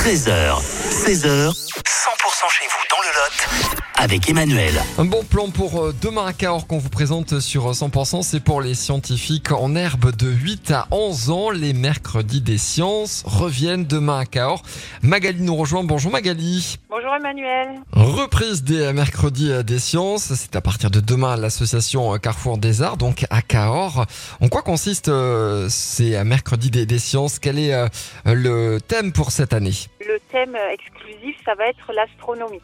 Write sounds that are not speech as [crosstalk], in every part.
13h, 16h, 100% chez vous avec Emmanuel. Un bon plan pour euh, demain à Cahors qu'on vous présente sur 100%, c'est pour les scientifiques en herbe de 8 à 11 ans. Les mercredis des sciences reviennent demain à Cahors. Magali nous rejoint. Bonjour Magali. Bonjour Emmanuel. Reprise des mercredis des sciences. C'est à partir de demain à l'association Carrefour des Arts, donc à Cahors. En quoi consiste euh, ces mercredis des, des sciences? Quel est euh, le thème pour cette année? Le thème exclusif, ça va être l'astronomie.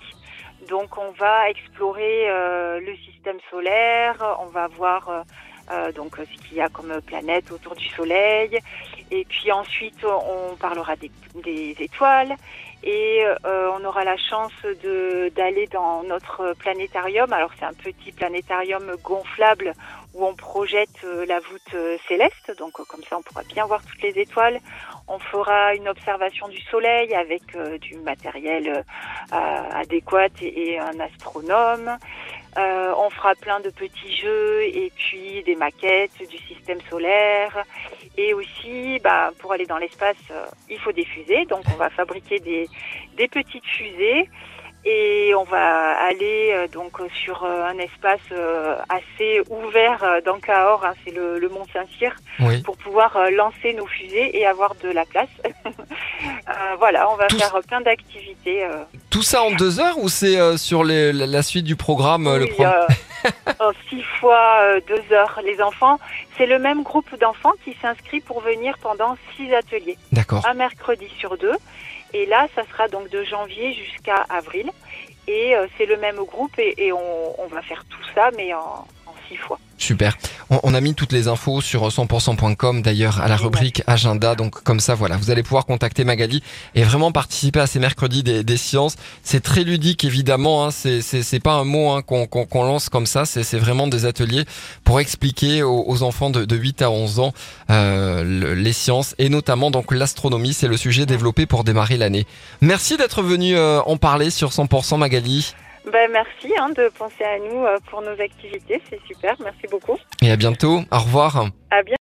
Donc on va explorer euh, le système solaire, on va voir euh, euh, donc ce qu'il y a comme planète autour du Soleil, et puis ensuite on parlera des, étoiles et on aura la chance d'aller dans notre planétarium. Alors c'est un petit planétarium gonflable où on projette euh, la voûte euh, céleste, donc comme ça on pourra bien voir toutes les étoiles. On fera une observation du Soleil avec du matériel adéquat et, un astronome. on fera plein de petits jeux et puis des maquettes du système solaire. Et aussi, bah, pour aller dans l'espace, il faut des fusées. Donc on va fabriquer des petites fusées et on va aller euh, donc sur euh, un espace euh, assez ouvert dans Cahors, hein, c'est le, le, Mont Saint-Cyr, oui. pour pouvoir lancer nos fusées et avoir de la place. [laughs] voilà, on va Tout faire plein d'activités. Tout ça en deux heures ou c'est sur les, la suite du programme oui, le pro... six fois deux heures. Les enfants, c'est le même groupe d'enfants qui s'inscrit pour venir pendant six ateliers. D'accord. Un mercredi sur deux. Et là, ça sera donc de janvier jusqu'à avril. Et euh, c'est le même groupe et, et on, on, va faire tout ça, mais en, en six fois. Super. On, on, a mis toutes les infos sur 100%.com d'ailleurs à la rubrique agenda. Donc comme ça, voilà, vous allez pouvoir contacter Magali et vraiment participer à ces mercredis des, des sciences. C'est très ludique évidemment. Hein, c'est pas un mot hein, qu'on qu qu lance comme ça. C'est vraiment des ateliers pour expliquer aux, aux enfants de, de, 8 à 11 ans euh, le, les sciences et notamment donc l'astronomie. C'est le sujet développé pour démarrer l'année. Merci d'être venu euh, en parler sur 100% Magali. Ben, merci hein, de penser à nous euh, pour nos activités, c'est super, merci beaucoup. Et à bientôt, au revoir. À bientôt.